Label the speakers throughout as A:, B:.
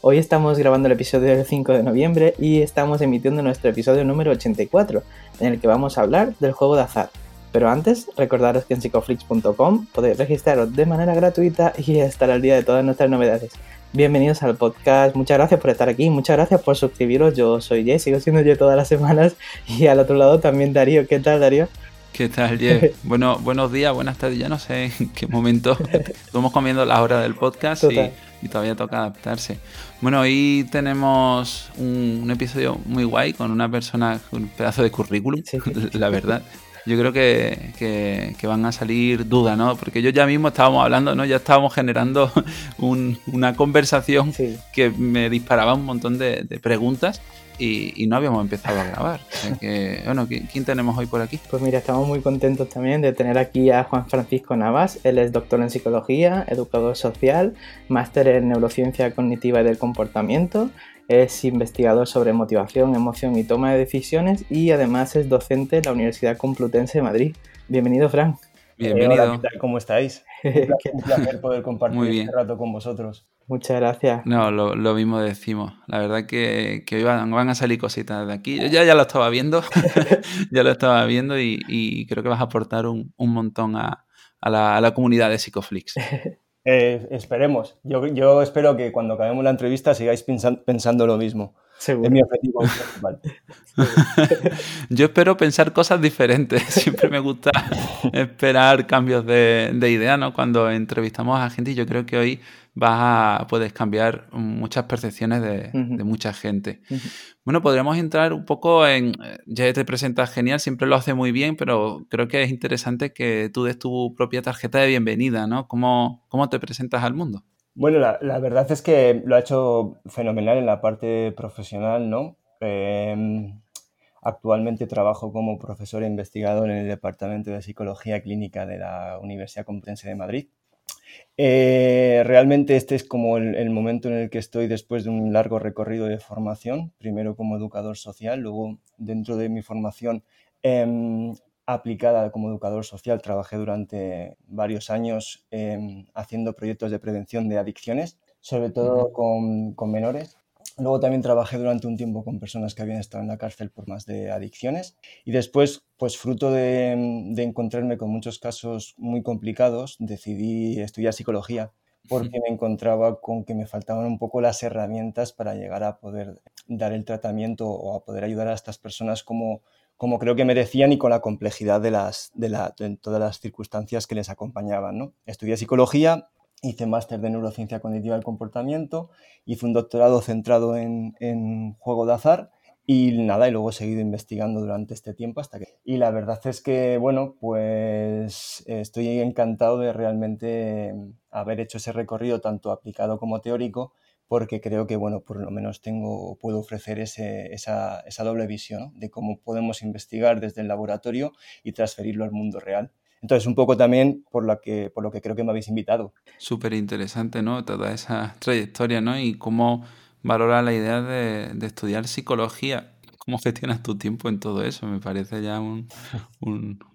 A: Hoy estamos grabando el episodio del 5 de noviembre y estamos emitiendo nuestro episodio número 84, en el que vamos a hablar del juego de azar. Pero antes, recordaros que en psicoflix.com podéis registraros de manera gratuita y estar al día de todas nuestras novedades. Bienvenidos al podcast, muchas gracias por estar aquí, muchas gracias por suscribiros. Yo soy Jay, sigo siendo yo todas las semanas y al otro lado también Darío. ¿Qué tal, Darío?
B: ¿Qué tal, Jay? Bueno, buenos días, buenas tardes, ya no sé en qué momento estamos comiendo la hora del podcast y y todavía toca adaptarse. Bueno, hoy tenemos un, episodio muy guay con una persona con un pedazo de currículum, la verdad. Yo creo que, van a salir dudas, ¿no? Porque yo ya mismo estábamos hablando, ¿no? Ya estábamos generando una conversación que me disparaba un montón de, de preguntas y, no habíamos empezado a grabar. bueno, ¿quién tenemos hoy por aquí?
A: Pues mira, estamos muy contentos también de tener aquí a Juan Francisco Navas. Él es doctor en psicología, educador social, máster en neurociencia cognitiva y del comportamiento, es investigador sobre motivación, emoción y toma de decisiones y además es docente en la Universidad Complutense de Madrid. Bienvenido, Fran.
C: Bienvenido. ¿Cómo estáis? Un placer poder compartir este rato con vosotros.
A: Muchas gracias.
B: No, lo, mismo decimos. La verdad que, que hoy van, a salir cositas de aquí. Yo ya, ya lo estaba viendo, ya lo estaba viendo y, creo que vas a aportar un, montón a, la, comunidad de Psicoflix.
C: Eh, esperemos. Yo, yo, espero que cuando acabemos la entrevista sigáis pensando lo mismo. Es mi objetivo
B: Yo espero pensar cosas diferentes. Siempre me gusta esperar cambios de, de idea, ¿no? Cuando entrevistamos a gente, y yo creo que hoy vas a, puedes cambiar muchas percepciones de, mucha gente. Bueno, podríamos entrar un poco en. Ya te presentas genial, siempre lo hace muy bien, pero creo que es interesante que tú des tu propia tarjeta de bienvenida, ¿no? ¿Cómo, cómo te presentas al mundo?
C: Bueno, la, verdad es que lo ha hecho fenomenal en la parte profesional, ¿no? Em, actualmente trabajo como profesor e investigador en el Departamento de Psicología Clínica de la Universidad Complutense de Madrid. Eh, realmente este es como el, momento en el que estoy después de un largo recorrido de formación, primero como educador social, luego dentro de mi formación em, aplicada como educador social. Trabajé durante varios años em, haciendo proyectos de prevención de adicciones, sobre todo con, menores. Luego también trabajé durante un tiempo con personas que habían estado en la cárcel por más de adicciones. Y después, pues fruto de, encontrarme con muchos casos muy complicados, decidí estudiar psicología porque me encontraba con que me faltaban un poco las herramientas para llegar a poder dar el tratamiento o a poder ayudar a estas personas como, como creo que merecían y con la complejidad de, las, de, todas las circunstancias que les acompañaban. ¿no? Estudié psicología, hice máster de neurociencia cognitiva del comportamiento, hice un doctorado centrado en, en, juego de azar y nada, y luego he seguido investigando durante este tiempo hasta que... Y la verdad es que, bueno, pues estoy encantado de realmente haber hecho ese recorrido tanto aplicado como teórico porque creo que, bueno, por lo menos tengo, puedo ofrecer ese, esa, esa, doble visión de cómo podemos investigar desde el laboratorio y transferirlo al mundo real. Entonces, un poco también por lo que, por lo que creo que me habéis invitado.
B: Súper interesante, ¿no? Toda esa trayectoria, ¿no? Y cómo valora la idea de, de estudiar psicología ¿Cómo gestionas tu tiempo en todo eso? Me parece ya un,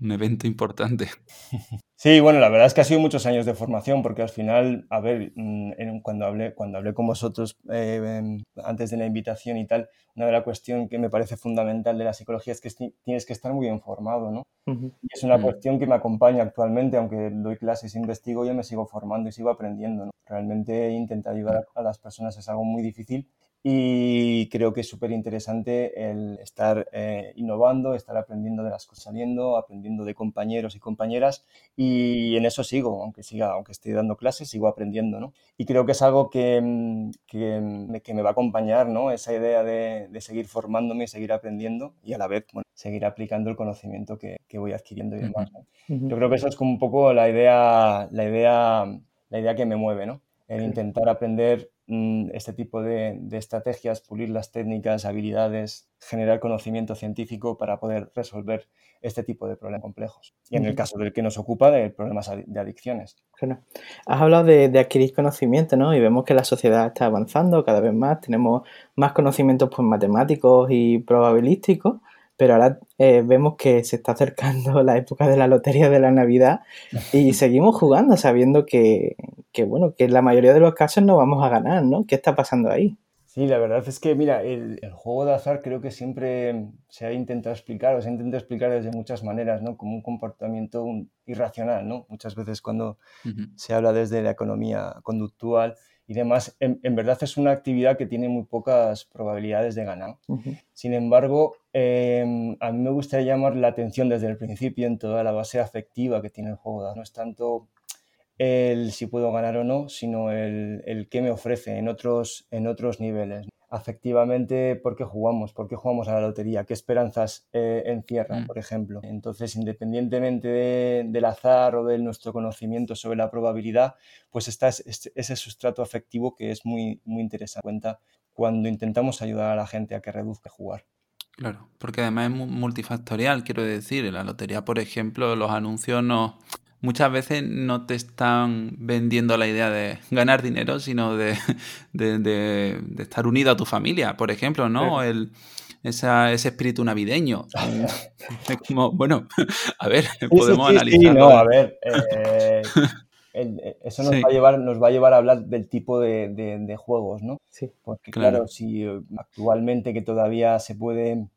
B: evento importante.
C: Sí, bueno, la verdad es que ha sido muchos años de formación, porque al final, a ver, mm, cuando hablé, cuando hablé con vosotros eh, antes de la invitación y tal, una de las cuestiones que me parece fundamental de la psicología es que tienes que estar muy informado, ¿no? Y es una mm. cuestión que me acompaña actualmente, aunque doy clases, investigo, yo me sigo formando y sigo aprendiendo, ¿no? Realmente intentar ayudar a las personas es algo muy difícil y creo que es súper interesante el estar eh, innovando, estar aprendiendo de las cosas saliendo, aprendiendo de compañeros y compañeras y en eso sigo, aunque siga, aunque esté dando clases, sigo aprendiendo, ¿no? Y creo que es algo que, mm, que, me, que me va a acompañar, ¿no? Esa idea de, de, seguir formándome, seguir aprendiendo y a la vez, bueno, seguir aplicando el conocimiento que, que voy adquiriendo y demás, Yo creo que eso es como un poco la idea, la idea, la idea que me mueve, ¿no? El intentar aprender mm, este tipo de, estrategias, pulir las técnicas, habilidades, generar conocimiento científico para poder resolver este tipo de problemas complejos. Y en el caso del que nos ocupa, de problemas de adicciones.
A: Has hablado de, de, adquirir conocimiento, ¿no? Y vemos que la sociedad está avanzando cada vez más, tenemos más conocimientos pues, matemáticos y probabilísticos pero ahora eh, vemos que se está acercando la época de la lotería de la Navidad y seguimos jugando sabiendo que, bueno, que en la mayoría de los casos no vamos a ganar, ¿no? ¿Qué está pasando ahí?
C: Sí, la verdad es que, mira, el, juego de azar creo que siempre se ha intentado explicar, o se ha intentado explicar desde muchas maneras, ¿no? Como un comportamiento irracional, ¿no? Muchas veces cuando se habla desde la economía conductual, y demás, en, verdad es una actividad que tiene muy pocas probabilidades de ganar. Sin embargo, em, a mí me gustaría llamar la atención desde el principio en toda la base afectiva que tiene el juego. No es tanto el si puedo ganar o no, sino el, el qué me ofrece en otros, en otros niveles afectivamente por qué jugamos, por qué jugamos a la lotería, qué esperanzas eh, encierran, mm. por ejemplo. Entonces, independientemente del azar o de nuestro conocimiento sobre la probabilidad, pues está ese sustrato afectivo que es muy, muy interesante cuenta cuando intentamos ayudar a la gente a que reduzca jugar.
B: Claro, porque además es multifactorial, quiero decir, en la lotería, por ejemplo, los anuncios no, muchas veces no te están vendiendo la idea de ganar dinero, sino de, estar unido a tu familia, por ejemplo, ¿no? El, ese espíritu navideño. es como, bueno, a ver, podemos analizar.
C: no, a ver. Eh, eso nos, va a llevar, nos va a llevar a hablar del tipo de, juegos, ¿no? Sí. Porque claro, si eh, actualmente que todavía se puede,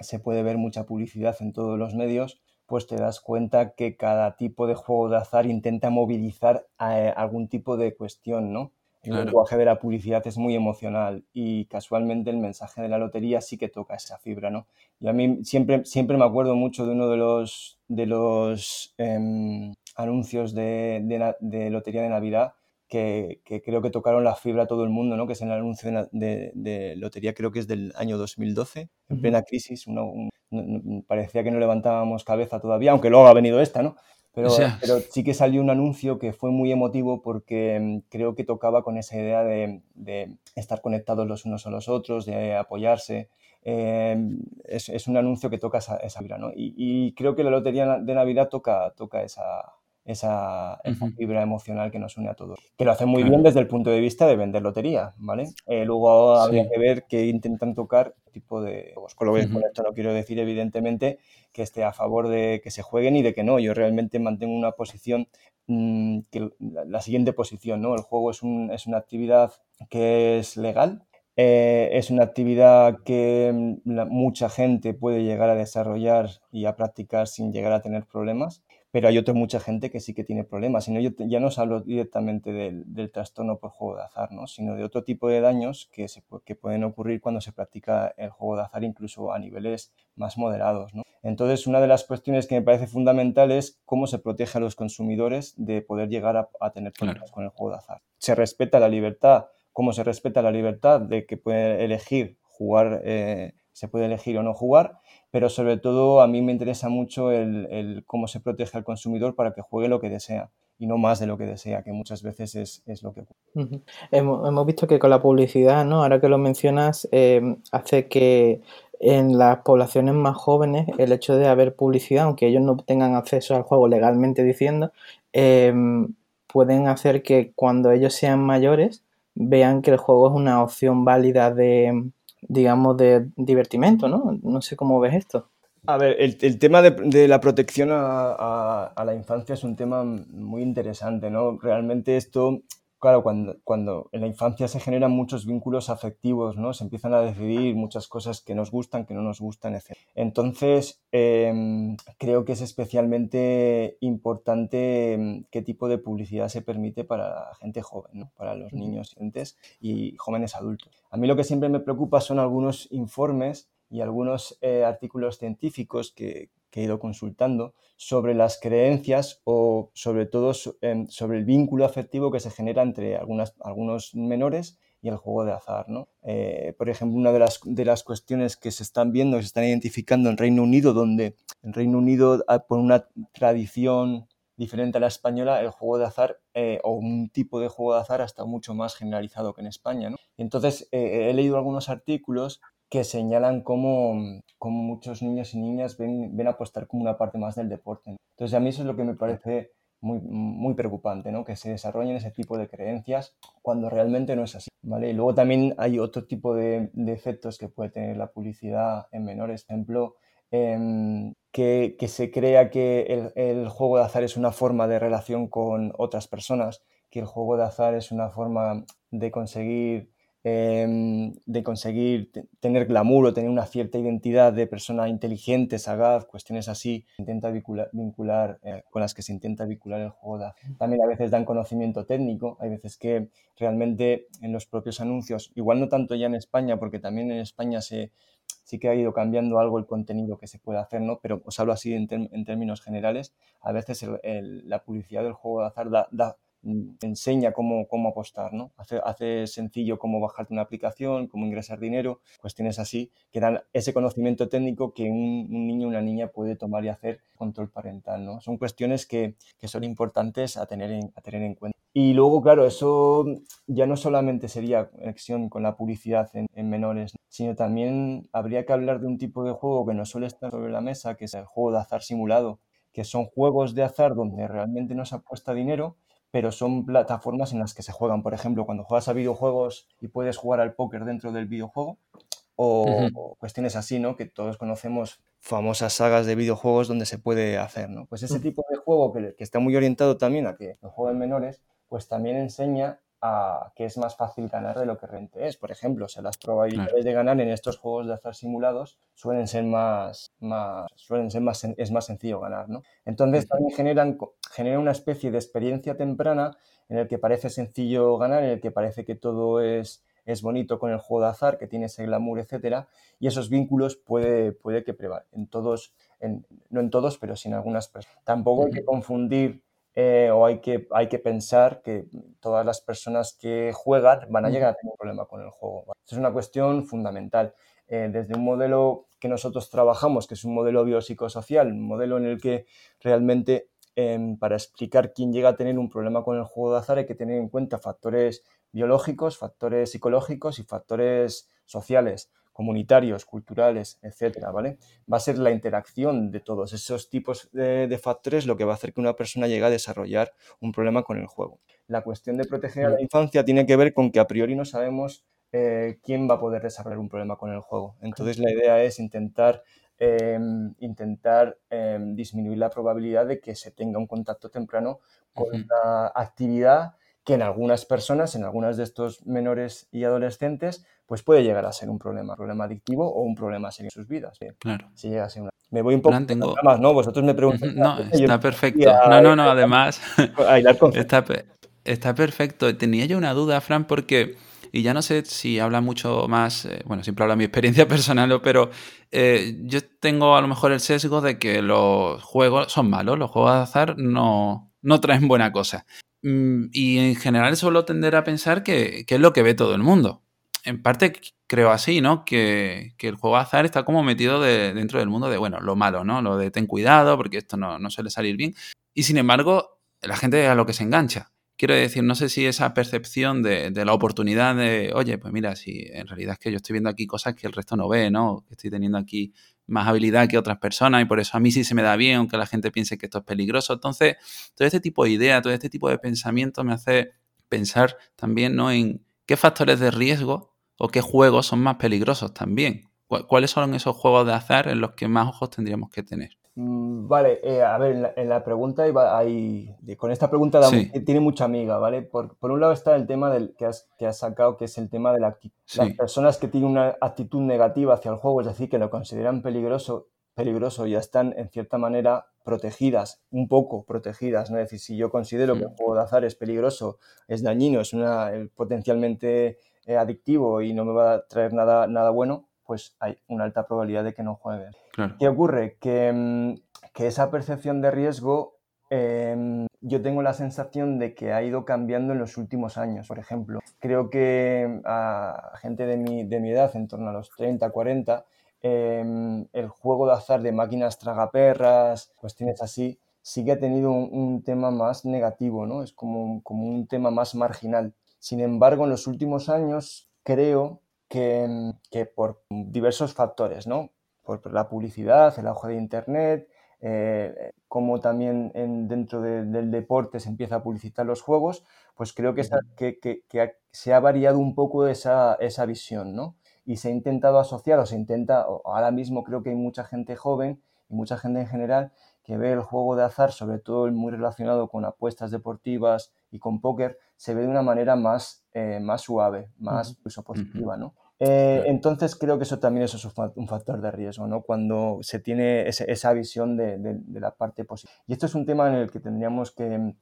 C: se puede ver mucha publicidad en todos los medios, pues te das cuenta que cada tipo de juego de azar intenta movilizar eh, algún tipo de cuestión, ¿no? El lenguaje de la publicidad es muy emocional y casualmente el mensaje de la lotería sí que toca esa fibra, ¿no? Y a mí siempre, siempre me acuerdo mucho de uno de los, de los em, anuncios de, de, Lotería de Navidad que, creo que tocaron la fibra a todo el mundo, ¿no? Que es el anuncio de, Lotería, creo que es del año 2012, en plena crisis, un, parecía que no levantábamos cabeza todavía, aunque luego ha venido esta, ¿no? Pero, pero sí que salió un anuncio que fue muy emotivo porque mm, creo que tocaba con esa idea de, estar conectados los unos a los otros, de apoyarse. Em, es, un anuncio que toca esa, esa ¿no? Y, y, creo que la Lotería de Navidad toca, toca esa, esa, fibra emocional que nos une a todos. Que lo hacen muy bien desde el punto de vista de vender lotería, ¿vale? Eh, luego habría que ver que intentan tocar tipo de juegos. Con, lo que, con esto no quiero decir, evidentemente, que esté a favor de que se jueguen y de que no. Yo realmente mantengo una posición, mm, que, la, siguiente posición, ¿no? El juego es, un, es una actividad que es legal, eh, es una actividad que mm, mucha gente puede llegar a desarrollar y a practicar sin llegar a tener problemas pero hay otra mucha gente que sí que tiene problemas. Y yo ya no os hablo directamente del, trastorno por juego de azar, ¿no? sino de otro tipo de daños que, se, que pueden ocurrir cuando se practica el juego de azar, incluso a niveles más moderados. ¿no? Entonces, una de las cuestiones que me parece fundamental es cómo se protege a los consumidores de poder llegar a, tener problemas con el juego de azar. Se respeta la libertad, cómo se respeta la libertad de que puede elegir jugar, eh, se puede elegir o no jugar, pero sobre todo a mí me interesa mucho el, cómo se protege al consumidor para que juegue lo que desea y no más de lo que desea, que muchas veces es, lo que ocurre.
A: hemos, visto que con la publicidad, ¿no? ahora que lo mencionas, eh, hace que en las poblaciones más jóvenes el hecho de haber publicidad, aunque ellos no tengan acceso al juego legalmente diciendo, eh, pueden hacer que cuando ellos sean mayores vean que el juego es una opción válida de, digamos, de divertimento, ¿no? No sé cómo ves esto.
C: A ver, el, tema de, la protección a, la infancia es un tema muy interesante, ¿no? Realmente esto claro, cuando, cuando en la infancia se generan muchos vínculos afectivos, ¿no? Se empiezan a decidir muchas cosas que nos gustan, que no nos gustan, etc. Entonces, em, creo que es especialmente importante em, qué tipo de publicidad se permite para la gente joven, ¿no? Para los niños y jóvenes adultos. A mí lo que siempre me preocupa son algunos informes y algunos eh, artículos científicos que, que he ido consultando sobre las creencias o sobre todo em, sobre el vínculo afectivo que se genera entre algunas, algunos menores y el juego de azar. ¿no? Eh, por ejemplo, una de las, de las cuestiones que se están viendo, que se están identificando en Reino Unido, donde en Reino Unido, ah, por una tradición diferente a la española, el juego de azar eh, o un tipo de juego de azar está mucho más generalizado que en España. ¿no? Entonces, eh, he leído algunos artículos que señalan cómo, cómo, muchos niños y niñas ven, ven apostar como una parte más del deporte. Entonces, a mí eso es lo que me parece muy, muy preocupante, ¿no? que se desarrollen ese tipo de creencias cuando realmente no es así. ¿vale? Y luego también hay otro tipo de, de efectos que puede tener la publicidad en menores. Por ejemplo, Em, que, se crea que el, juego de azar es una forma de relación con otras personas, que el juego de azar es una forma de conseguir, em, de conseguir tener glamour o tener una cierta identidad de persona inteligente, sagaz, cuestiones así, intenta vincular, eh, con las que se intenta vincular el juego azar. También a veces dan conocimiento técnico, hay veces que realmente en los propios anuncios, igual no tanto ya en España, porque también en España se sí que ha ido cambiando algo el contenido que se puede hacer, ¿no? Pero os hablo así en, términos generales. A veces la publicidad del juego de azar da, mm, enseña cómo, cómo apostar, ¿no? Hace, hace, sencillo cómo bajarte una aplicación, cómo ingresar dinero, cuestiones así, que dan ese conocimiento técnico que un, niño o una niña puede tomar y hacer control parental, ¿no? Son cuestiones que, que son importantes a tener, a tener en cuenta. Y luego, claro, eso ya no solamente sería conexión con la publicidad en, menores, sino también habría que hablar de un tipo de juego que no suele estar sobre la mesa, que es el juego de azar simulado, que son juegos de azar donde realmente no se apuesta dinero, pero son plataformas en las que se juegan. Por ejemplo, cuando juegas a videojuegos y puedes jugar al póker dentro del videojuego, o, cuestiones así, ¿no? Que todos conocemos famosas sagas de videojuegos donde se puede hacer, ¿no? Pues ese tipo de juego que, que está muy orientado también a que lo jueguen menores, pues también enseña a que es más fácil ganar de lo que realmente es. Por ejemplo, si las probabilidades de ganar en estos juegos de azar simulados suelen ser más, más, suelen ser más, es más sencillo ganar, ¿no? Entonces también generan, genera una especie de experiencia temprana en el que parece sencillo ganar, en el que parece que todo es, es bonito con el juego de azar, que tiene ese glamour, etcétera, y esos vínculos puede, puede que prevalen en todos, en, no en todos, pero sí en algunas personas. Tampoco hay que confundir eh, o hay que, hay que pensar que todas las personas que juegan van a llegar a tener un problema con el juego. es una cuestión fundamental. Eh, desde un modelo que nosotros trabajamos, que es un modelo biopsicosocial, un modelo en el que realmente em, para explicar quién llega a tener un problema con el juego de azar hay que tener en cuenta factores biológicos, factores psicológicos y factores sociales comunitarios, culturales, etcétera, ¿vale? Va a ser la interacción de todos esos tipos de, factores lo que va a hacer que una persona llegue a desarrollar un problema con el juego. La cuestión de proteger a la infancia tiene que ver con que a priori no sabemos eh, quién va a poder desarrollar un problema con el juego. Entonces la idea es intentar em, intentar em, disminuir la probabilidad de que se tenga un contacto temprano con una actividad que en algunas personas, en algunas de estos menores y adolescentes, pues puede llegar a ser un problema, problema adictivo o un problema serio en sus vidas.
B: Claro.
C: Si llega a ser una... Me voy un poco más, ¿no? Vosotros me preguntan.
B: No, está perfecto. No, no, no, además. está, está perfecto. Tenía yo una duda, Fran, porque. Y ya no sé si habla mucho más, eh, bueno, siempre habla mi experiencia personal, pero eh, yo tengo a lo mejor el sesgo de que los juegos son malos, los juegos de azar no, no traen buena cosa. Mm, y en general suelo tender a pensar que, es lo que ve todo el mundo. En parte creo así, ¿no? Que, el juego azar está como metido dentro del mundo de, bueno, lo malo, ¿no? Lo de ten cuidado porque esto no, suele salir bien. Y sin embargo, la gente a lo que se engancha. Quiero decir, no sé si esa percepción de, de, la oportunidad de, oye, pues mira, si en realidad es que yo estoy viendo aquí cosas que el resto no ve, ¿no? Estoy teniendo aquí más habilidad que otras personas y por eso a mí sí se me da bien, aunque la gente piense que esto es peligroso. Entonces, todo este tipo de idea, todo este tipo de pensamiento me hace pensar también ¿no? en qué factores de riesgo o qué juegos son más peligrosos también. ¿Cuáles son esos juegos de azar en los que más ojos tendríamos que tener?
C: Mm, vale, eh, a ver, en la, pregunta hay, con esta pregunta tiene mucha amiga, ¿vale? Por, un lado está el tema del que has, que has sacado, que es el tema de la actitud. Las personas que tienen una actitud negativa hacia el juego, es decir, que lo consideran peligroso, peligroso ya están en cierta manera protegidas, un poco protegidas, ¿no? Es decir, si yo considero que el juego de azar es peligroso, es dañino, es una, eh, potencialmente eh, adictivo y no me va a traer nada, nada bueno, pues hay una alta probabilidad de que no juegue. ¿Qué ocurre? Que, mm, que, esa percepción de riesgo em, yo tengo la sensación de que ha ido cambiando en los últimos años. Por ejemplo, creo que a gente de mi, de mi edad, en torno a los 30, 40, em, el juego de azar de máquinas tragaperras, cuestiones así, sí que ha tenido un, tema más negativo, ¿no? Es como, como un tema más marginal. Sin embargo, en los últimos años creo que, que por diversos factores, ¿no? Por la publicidad, el auge de Internet, eh, como también dentro del deporte se empieza a publicitar los juegos, pues creo que, que, se ha variado un poco esa, esa, visión, ¿no? Y se ha intentado asociar, o se intenta, ahora mismo creo que hay mucha gente joven y mucha gente en general que ve el juego de azar, sobre todo muy relacionado con apuestas deportivas y con póker, se ve de una manera más, eh, más suave, más positiva, ¿no? Eh, entonces creo que eso también es un factor de riesgo, ¿no? Cuando se tiene esa visión de, la parte positiva. Y esto es un tema en el que tendríamos que,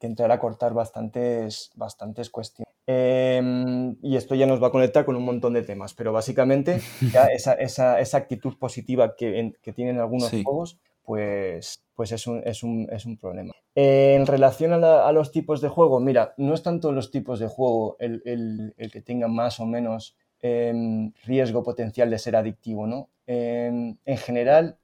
C: entrar a cortar bastantes, bastantes cuestiones. Em, y esto ya nos va a conectar con un montón de temas, pero básicamente esa, actitud positiva que, tienen algunos juegos, pues, pues es un, es un, es un problema. en relación a, los tipos de juego, mira, no es tanto los tipos de juego el, el, el que tenga más o menos em, riesgo potencial de ser adictivo, ¿no? Em, en general,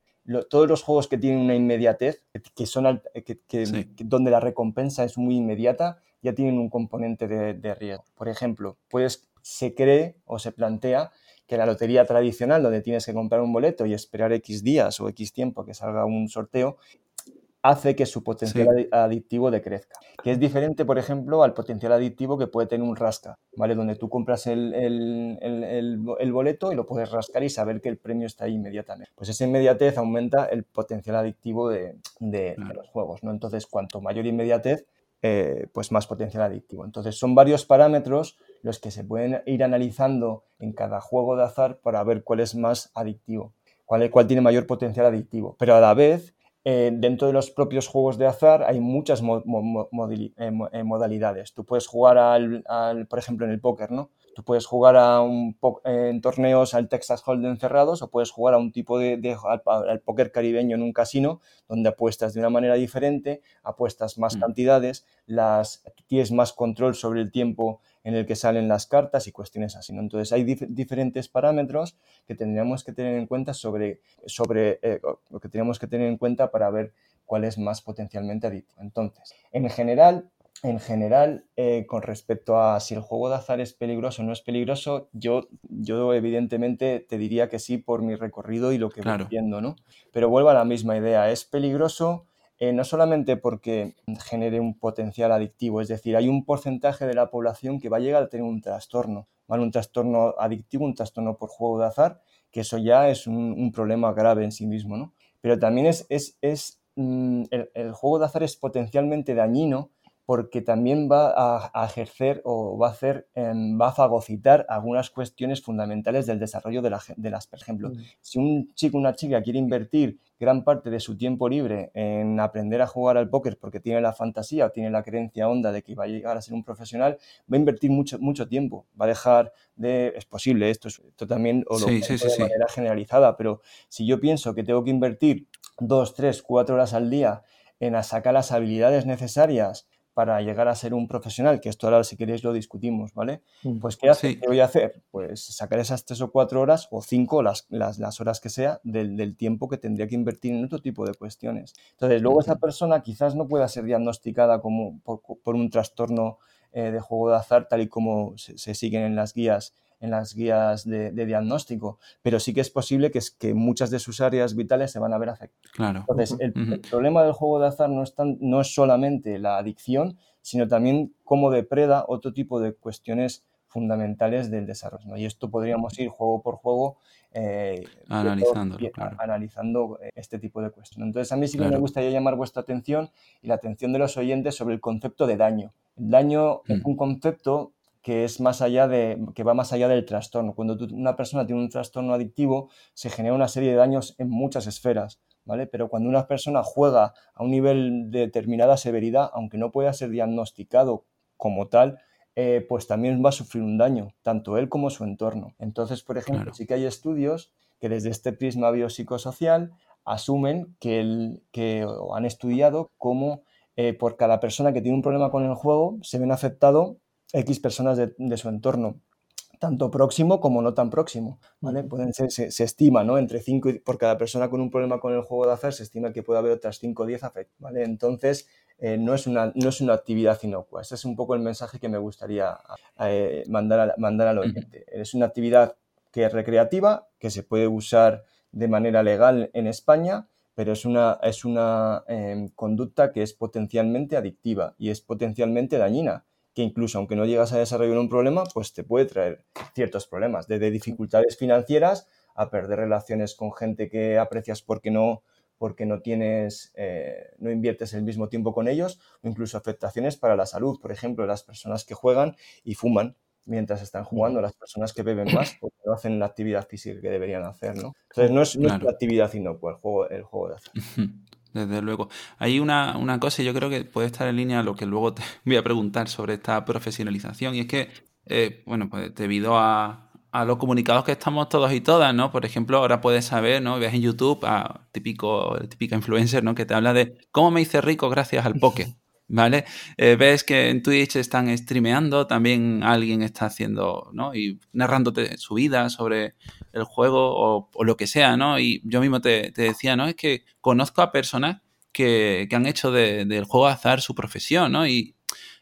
C: todos los juegos que tienen una inmediatez, que son que, donde la recompensa es muy inmediata, ya tienen un componente de, de riesgo. Por ejemplo, pues se cree o se plantea que la lotería tradicional, donde tienes que comprar un boleto y esperar X días o X tiempo que salga un sorteo, hace que su potencial adictivo decrezca. Que es diferente, por ejemplo, al potencial adictivo que puede tener un rasca, ¿vale? Donde tú compras el, el, boleto y lo puedes rascar y saber que el premio está ahí inmediatamente. Pues esa inmediatez aumenta el potencial adictivo de, de los juegos, ¿no? Entonces, cuanto mayor inmediatez, eh, pues más potencial adictivo. Entonces son varios parámetros los que se pueden ir analizando en cada juego de azar para ver cuál es más adictivo, cuál, cuál tiene mayor potencial adictivo. Pero a la vez, eh, dentro de los propios juegos de azar hay muchas eh, modalidades. Tú puedes jugar al, por ejemplo, en el póker, ¿no? Tú puedes jugar a un en torneos al Texas Hold'em cerrados o puedes jugar a un tipo de, al, póker caribeño en un casino donde apuestas de una manera diferente, apuestas más mm. cantidades, las tienes más control sobre el tiempo en el que salen las cartas y cuestiones así. Entonces hay diferentes parámetros que tendríamos que tener en cuenta sobre, sobre eh, lo que tenemos que tener en cuenta para ver cuál es más potencialmente adictivo. Entonces, en general, en general, eh, con respecto a si el juego de azar es peligroso o no es peligroso, yo, yo evidentemente te diría que sí por mi recorrido y lo que voy viendo, ¿no? Pero vuelvo a la misma idea, es peligroso eh, no solamente porque genere un potencial adictivo, es decir, hay un porcentaje de la población que va a llegar a tener un trastorno, ¿vale? Un trastorno adictivo, un trastorno por juego de azar, que eso ya es un, problema grave en sí mismo, ¿no? Pero también es, es, es mm, el juego de azar es potencialmente dañino porque también va a, ejercer o va a hacer, em, va a fagocitar algunas cuestiones fundamentales del desarrollo de, las, por ejemplo, mm. si un chico o una chica quiere invertir gran parte de su tiempo libre en aprender a jugar al póker porque tiene la fantasía o tiene la creencia honda de que va a llegar a ser un profesional, va a invertir mucho, mucho tiempo, va a dejar de, es posible, esto, esto también o lo de manera generalizada, pero si yo pienso que tengo que invertir dos, tres, cuatro horas al día en sacar las habilidades necesarias para llegar a ser un profesional, que esto ahora si queréis lo discutimos, ¿vale? Mm. Pues ¿qué, hace, ¿qué voy a hacer? Pues sacar esas tres o cuatro horas o cinco, las, las, horas que sea, del, tiempo que tendría que invertir en otro tipo de cuestiones. Entonces, luego esa persona quizás no pueda ser diagnosticada como por, un trastorno eh, de juego de azar, tal y como se siguen en las guías en las guías de, diagnóstico, pero sí que es posible que, es, que muchas de sus áreas vitales se van a ver afectadas.
B: Claro.
C: Entonces, el, problema del juego de azar no es, no es solamente la adicción, sino también cómo depreda otro tipo de cuestiones fundamentales del desarrollo. Y esto podríamos ir juego por juego
B: eh, analizando,
C: analizando eh, este tipo de cuestiones. Entonces, a mí sí que me gustaría llamar vuestra atención y la atención de los oyentes sobre el concepto de daño. El daño es mm. un concepto que es más allá de, que va más allá del trastorno. Cuando una persona tiene un trastorno adictivo, se genera una serie de daños en muchas esferas, ¿vale? Pero cuando una persona juega a un nivel de determinada severidad, aunque no pueda ser diagnosticado como tal, eh, pues también va a sufrir un daño, tanto él como su entorno. Entonces, por ejemplo, sí que hay estudios que desde este prisma biopsicosocial asumen que, el, que han estudiado cómo eh, por cada persona que tiene un problema con el juego se ven afectados X personas de, su entorno. tanto próximo como no tan próximo, ¿vale? Pueden ser, se, estima, ¿no? Entre 5 y por cada persona con un problema con el juego de azar se estima que puede haber otras 5 o 10 afectos, ¿vale? Entonces, eh, no, es una, no es una actividad inocua. Ese es un poco el mensaje que me gustaría eh, mandar, mandar al oyente. Es una actividad que es recreativa, que se puede usar de manera legal en España, pero es una, es una em, conducta que es potencialmente adictiva y es potencialmente dañina, que incluso aunque no llegas a desarrollar un problema, pues te puede traer ciertos problemas, desde dificultades financieras a perder relaciones con gente que aprecias porque no, porque no tienes, eh, no inviertes el mismo tiempo con ellos, o incluso afectaciones para la salud. Por ejemplo, las personas que juegan y fuman mientras están jugando, las personas que beben más porque no hacen la actividad física que deberían hacer, ¿no? Entonces no es, una actividad inocua el juego, el juego de azar.
B: Desde luego. Hay una, una cosa, y yo creo que puede estar en línea a lo que luego te voy a preguntar sobre esta profesionalización, y es que, eh, bueno, pues debido a, a los comunicados que estamos todos y todas, ¿no? Por ejemplo, ahora puedes saber, ¿no? Ves en YouTube a típico, típica influencer, ¿no? Que te habla de cómo me hice rico gracias al poker. ¿Vale? Eh, ves que en Twitch están streameando, también alguien está haciendo, ¿no? Y narrándote su vida sobre el juego o, lo que sea, ¿no? Y yo mismo te, decía, ¿no? Es que conozco a personas que, han hecho del juego azar su profesión, ¿no? Y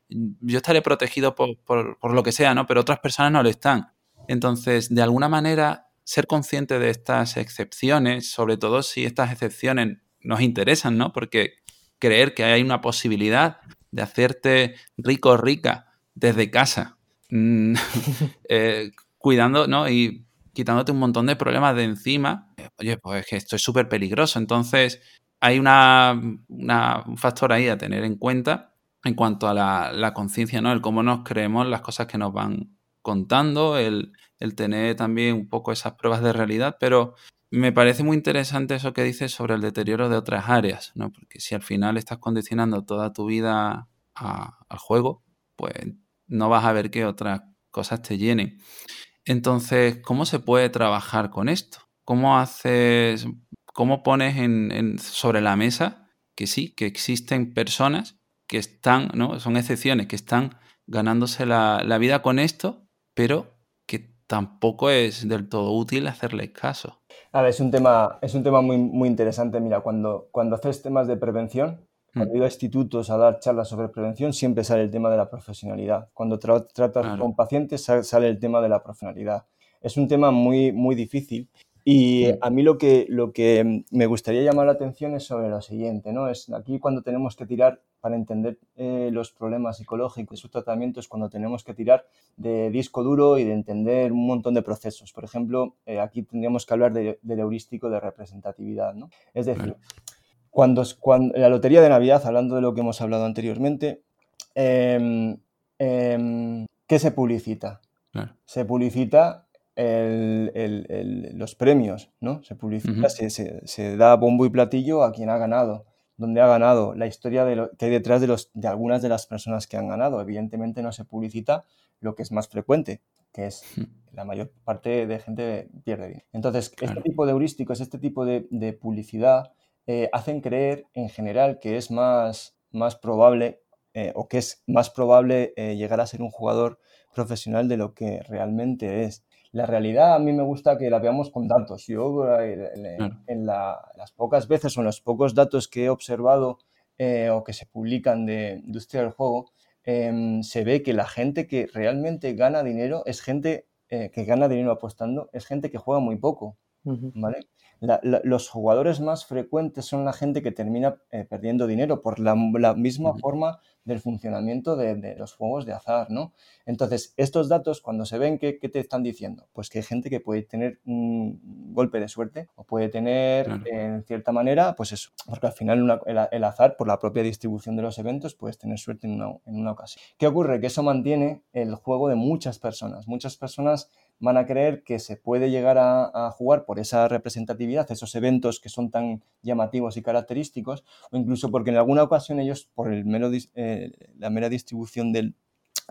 B: yo estaré protegido por, por, lo que sea, ¿no? Pero otras personas no lo están. Entonces, de alguna manera, ser consciente de estas excepciones, sobre todo si estas excepciones nos interesan, ¿no? Porque creer que hay una posibilidad de hacerte rico o rica desde casa, mm, eh, cuidando, ¿no? Y quitándote un montón de problemas de encima, oye, pues es que esto es súper peligroso. Entonces, hay una, un factor ahí a tener en cuenta en cuanto a la, conciencia, ¿no? El cómo nos creemos las cosas que nos van contando, el, el tener también un poco esas pruebas de realidad, pero me parece muy interesante eso que dices sobre el deterioro de otras áreas, ¿no? Porque si al final estás condicionando toda tu vida al juego, pues no vas a ver que otras cosas te llenen. Entonces, ¿cómo se puede trabajar con esto? ¿Cómo haces, cómo pones en, sobre la mesa que sí, que existen personas que están, ¿no? Son excepciones, que están ganándose la, la vida con esto, pero que tampoco es del todo útil hacerles caso.
C: A ver, es un tema, es un tema muy, muy interesante. Mira, cuando, cuando haces temas de prevención, cuando he ido a institutos a dar charlas sobre prevención, siempre sale el tema de la profesionalidad. Cuando tratas con pacientes, sale el tema de la profesionalidad. Es un tema muy, muy difícil y a mí lo que, lo que me gustaría llamar la atención es sobre lo siguiente, ¿no? Es aquí cuando tenemos que tirar para entender eh, los problemas psicológicos y sus tratamientos, cuando tenemos que tirar de disco duro y de entender un montón de procesos. Por ejemplo, eh, aquí tendríamos que hablar de, del heurístico de representatividad, ¿no? Es decir, cuando, cuando, la lotería de Navidad, hablando de lo que hemos hablado anteriormente, em, em, ¿qué se publicita? Se publicita los premios, ¿no? Se publicita, se, da bombo y platillo a quien ha ganado, donde ha ganado, la historia de lo, que hay detrás de, los, de algunas de las personas que han ganado. Evidentemente no se publicita lo que es más frecuente, que es la mayor parte de gente pierde dinero. Entonces, este tipo de heurísticos, este tipo de, publicidad, eh, hacen creer en general que es más, más probable eh, o que es más probable eh, llegar a ser un jugador profesional de lo que realmente es. La realidad a mí me gusta que la veamos con datos. Yo eh, en, las pocas veces o en los pocos datos que he observado eh, o que se publican de industria del juego, em, se ve que la gente que realmente gana dinero es gente eh, que gana dinero apostando, es gente que juega muy poco. ¿vale? Los jugadores más frecuentes son la gente que termina perdiendo dinero por la, misma forma del funcionamiento de, los juegos de azar, ¿no? Entonces, estos datos, cuando se ven, ¿qué, te están diciendo? Pues que hay gente que puede tener un golpe de suerte o puede tener, en cierta manera, pues eso, porque al final el, azar, por la propia distribución de los eventos, puedes tener suerte en una, en una ocasión. ¿Qué ocurre? Que eso mantiene el juego de muchas personas. Muchas personas van a creer que se puede llegar a, jugar por esa representatividad, esos eventos que son tan llamativos y característicos, o incluso porque en alguna ocasión ellos, por el mero, eh, la mera distribución del,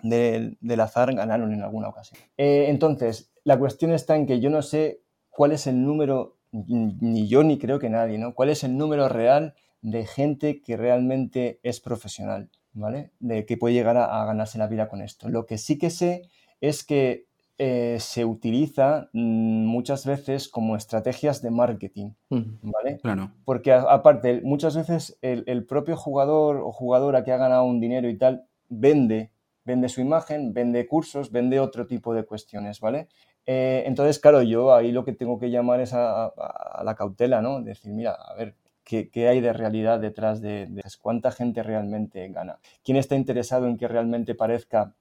C: del, azar, ganaron en alguna ocasión. Eh, entonces, la cuestión está en que yo no sé cuál es el número, ni yo ni creo que nadie, ¿no? ¿Cuál es el número real de gente que realmente es profesional, ¿vale? De que puede llegar a ganarse la vida con esto. Lo que sí que sé es que eh, se utiliza mm, muchas veces como estrategias de marketing, ¿vale?
B: Claro.
C: Porque aparte, muchas veces el, propio jugador o jugadora que ha ganado un dinero y tal vende, vende su imagen, vende cursos, vende otro tipo de cuestiones, ¿vale? Eh, entonces, claro, yo ahí lo que tengo que llamar es a, la cautela, ¿no? Decir, mira, a ver, ¿qué, hay de realidad detrás de, de, cuánta gente realmente gana? ¿Quién está interesado en que realmente parezca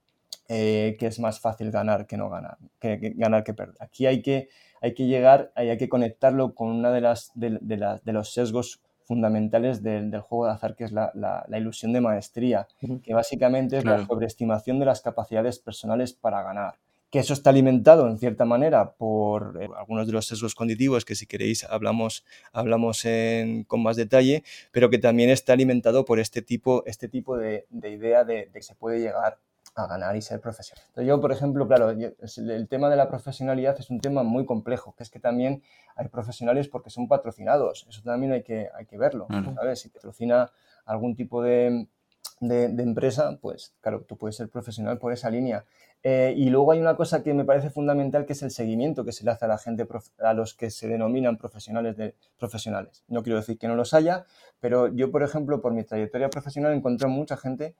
C: eh, que es más fácil ganar que no ganar, que, ganar que perder. Aquí hay que, hay que llegar, hay, que conectarlo con una de, las, de, de, los sesgos fundamentales del, del, juego de azar, que es la, la, ilusión de maestría, que básicamente es la sobreestimación de las capacidades personales para ganar. Que eso está alimentado en cierta manera por eh, algunos de los sesgos cognitivos, que si queréis hablamos, hablamos en, con más detalle, pero que también está alimentado por este tipo, este tipo de, idea de, que se puede llegar a ganar y ser profesional. Entonces yo, por ejemplo, claro, el tema de la profesionalidad es un tema muy complejo, que es que también hay profesionales porque son patrocinados, eso también hay que, hay que verlo, ¿sabes? Si patrocina algún tipo de, de, empresa, pues claro, tú puedes ser profesional por esa línea. Eh, y luego hay una cosa que me parece fundamental, que es el seguimiento que se le hace a la gente, a los que se denominan profesionales de profesionales. No quiero decir que no los haya, pero yo, por ejemplo, por mi trayectoria profesional encontré mucha gente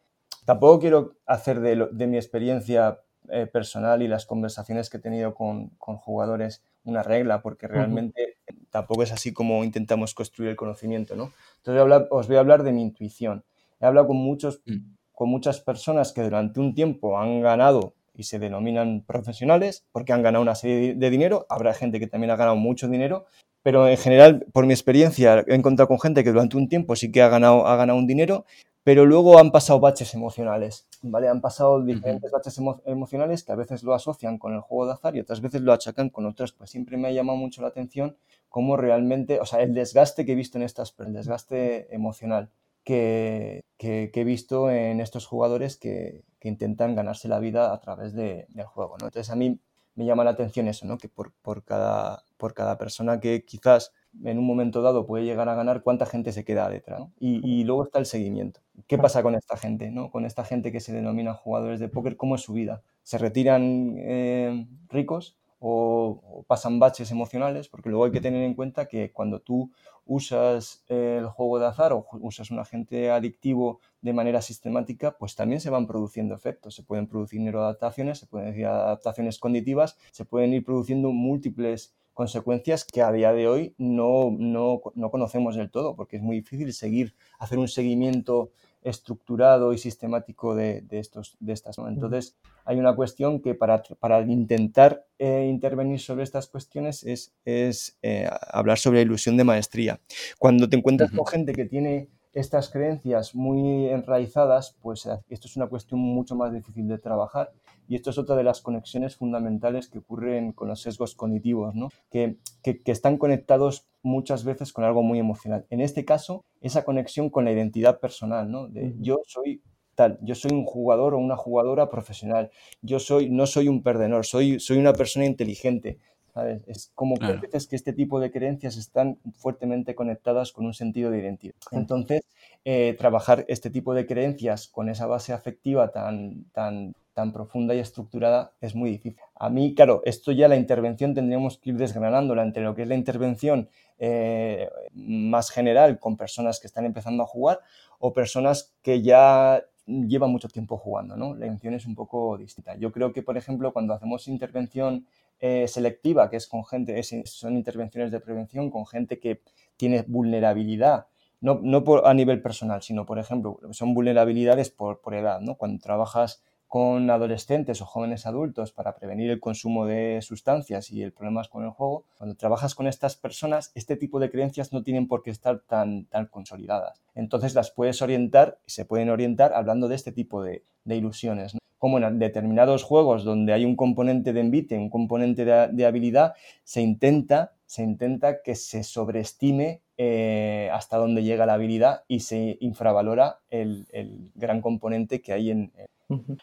C: Tampoco quiero hacer de, mi experiencia eh, personal y las conversaciones que he tenido con, jugadores una regla, porque realmente tampoco es así como intentamos construir el conocimiento, ¿no? Entonces os voy a hablar de mi intuición. He hablado con, muchos, mm. con muchas personas que durante un tiempo han ganado y se denominan profesionales porque han ganado una serie de dinero. Habrá gente que también ha ganado mucho dinero, pero en general, por mi experiencia, he encontrado con gente que durante un tiempo sí que ha ganado, ha ganado un dinero, pero luego han pasado baches emocionales, ¿vale? Han pasado diferentes baches emocionales que a veces lo asocian con el juego de azar y otras veces lo achacan con otras. Pues siempre me ha llamado mucho la atención cómo realmente, o sea, el desgaste que he visto en estas, el desgaste emocional que, he visto en estos jugadores que, intentan ganarse la vida a través del juego, ¿no? Entonces a mí me llama la atención eso, ¿no? Que por, por, cada, por cada persona que quizás en un momento dado puede llegar a ganar, cuánta gente se queda detrás. Y, luego está el seguimiento. ¿Qué pasa con esta gente? ¿no? Con esta gente que se denomina jugadores de póker, ¿cómo es su vida? ¿Se retiran eh, ricos o, pasan baches emocionales? Porque luego hay que tener en cuenta que cuando tú usas el juego de azar o usas un agente adictivo de manera sistemática, pues también se van produciendo efectos. Se pueden producir neuroadaptaciones, se pueden decir adaptaciones cognitivas, se pueden ir produciendo múltiples consecuencias que a día de hoy no, no, no, conocemos del todo, porque es muy difícil seguir, hacer un seguimiento estructurado y sistemático de, de estos, de estas. Entonces, hay una cuestión que para, para intentar eh, intervenir sobre estas cuestiones es, es eh, hablar sobre la ilusión de maestría. Cuando te encuentras con gente que tiene estas creencias muy enraizadas, pues eh, esto es una cuestión mucho más difícil de trabajar y esto es otra de las conexiones fundamentales que ocurren con los sesgos cognitivos, ¿no? que, que, están conectados muchas veces con algo muy emocional. En este caso, esa conexión con la identidad personal, ¿no? de yo soy tal, yo soy un jugador o una jugadora profesional, yo soy, no soy un perdedor, soy, soy una persona inteligente. ¿sabes? Es como que a veces que este tipo de creencias están fuertemente conectadas con un sentido de identidad. Entonces, eh, trabajar este tipo de creencias con esa base afectiva tan, tan tan profunda y estructurada es muy difícil. A mí, claro, esto ya la intervención tendríamos que ir desgranándola entre lo que es la intervención eh, más general con personas que están empezando a jugar o personas que ya llevan mucho tiempo jugando, ¿no? La intervención es un poco distinta. Yo creo que, por ejemplo, cuando hacemos intervención eh, selectiva, que es con gente, son intervenciones de prevención con gente que tiene vulnerabilidad, no, no a nivel personal, sino, por ejemplo, son vulnerabilidades por, por edad, ¿no? Cuando trabajas con adolescentes o jóvenes adultos para prevenir el consumo de sustancias y el problemas con el juego, cuando trabajas con estas personas, este tipo de creencias no tienen por qué estar tan, tan consolidadas. Entonces las puedes orientar y se pueden orientar hablando de este tipo de, ilusiones. Como en determinados juegos donde hay un componente de envite, un componente de, habilidad, se intenta, se intenta que se sobreestime eh, hasta dónde llega la habilidad y se infravalora el, gran componente que hay en,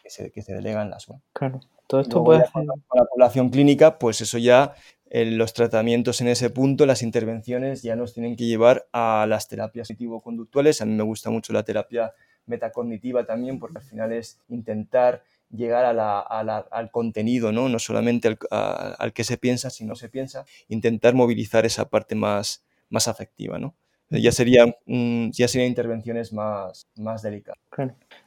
C: que, se, que, se, delegan las web.
A: Claro, todo esto puede hacer... Con
C: la población clínica, pues eso ya, los tratamientos en ese punto, las intervenciones ya nos tienen que llevar a las terapias cognitivo-conductuales. A mí me gusta mucho la terapia metacognitiva también, porque al final es intentar llegar al contenido, ¿no? no solamente al, que se piensa, sino se piensa, intentar movilizar esa parte más, más afectiva. ¿no? Ya serían, ya serían intervenciones más, más delicadas.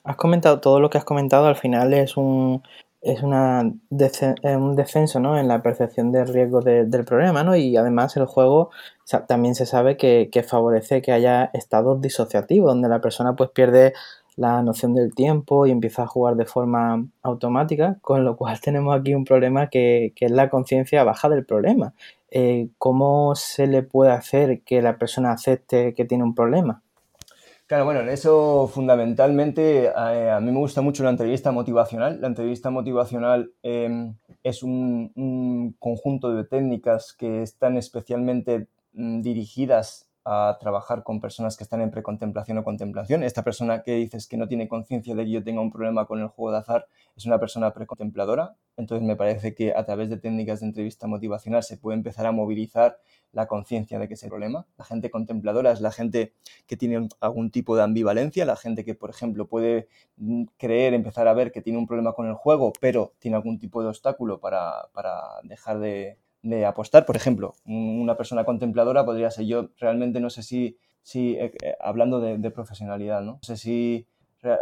A: Has comentado, todo lo que has comentado al final es un, es una un descenso ¿no? en la percepción del riesgo del problema ¿no? y además el juego también se sabe que, que, favorece que haya estados disociativos donde la persona pues pierde la noción del tiempo y empieza a jugar de forma automática, con lo cual tenemos aquí un problema que, es la conciencia baja del problema. Eh, ¿Cómo se le puede hacer que la persona acepte que tiene un problema?
C: Claro, bueno, en eso fundamentalmente eh, a, mí me gusta mucho la entrevista motivacional. La entrevista motivacional em, es un, conjunto de técnicas que están especialmente mm, dirigidas a trabajar con personas que están en precontemplación o contemplación. Esta persona que dices que no tiene conciencia de que yo tenga un problema con el juego de azar es una persona precontempladora. Entonces me parece que a través de técnicas de entrevista motivacional se puede empezar a movilizar la conciencia de que es el problema. La gente contempladora es la gente que tiene algún tipo de ambivalencia, la gente que, por ejemplo, puede mm, creer, empezar a ver que tiene un problema con el juego, pero tiene algún tipo de obstáculo para, para dejar de, de apostar. Por ejemplo, una persona contempladora podría ser yo, realmente no sé si, si eh, eh, hablando de, profesionalidad, ¿no? sé si,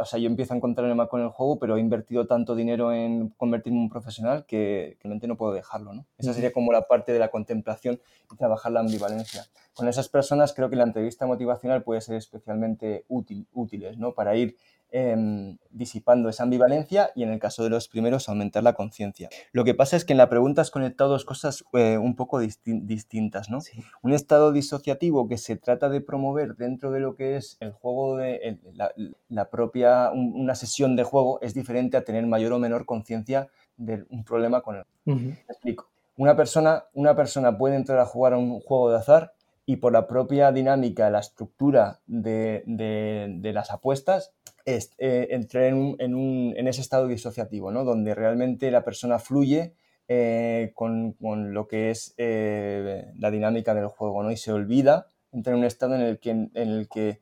C: o sea, yo empiezo a encontrarme mal con el juego, pero he invertido tanto dinero en convertirme en un profesional que realmente no puedo dejarlo, ¿no? Esa sería como la parte de la contemplación y trabajar la ambivalencia. Con esas personas creo que la entrevista motivacional puede ser especialmente útil, útiles, ¿no? Para ir Em, disipando esa ambivalencia y en el caso de los primeros aumentar la conciencia. Lo que pasa es que en la pregunta has conectado dos cosas eh, un poco distintas, ¿no? Un estado disociativo que se trata de promover dentro de lo que es el juego de la, propia, una sesión de juego es diferente a tener mayor o menor conciencia de un problema con el. explico. Una persona, una persona puede entrar a jugar a un juego de azar y por la propia dinámica, la estructura de, de las apuestas, eh, entré en, ese estado disociativo, ¿no? donde realmente la persona fluye eh, con, lo que es eh, la dinámica del juego ¿no? y se olvida, entra en un estado en el que, en el que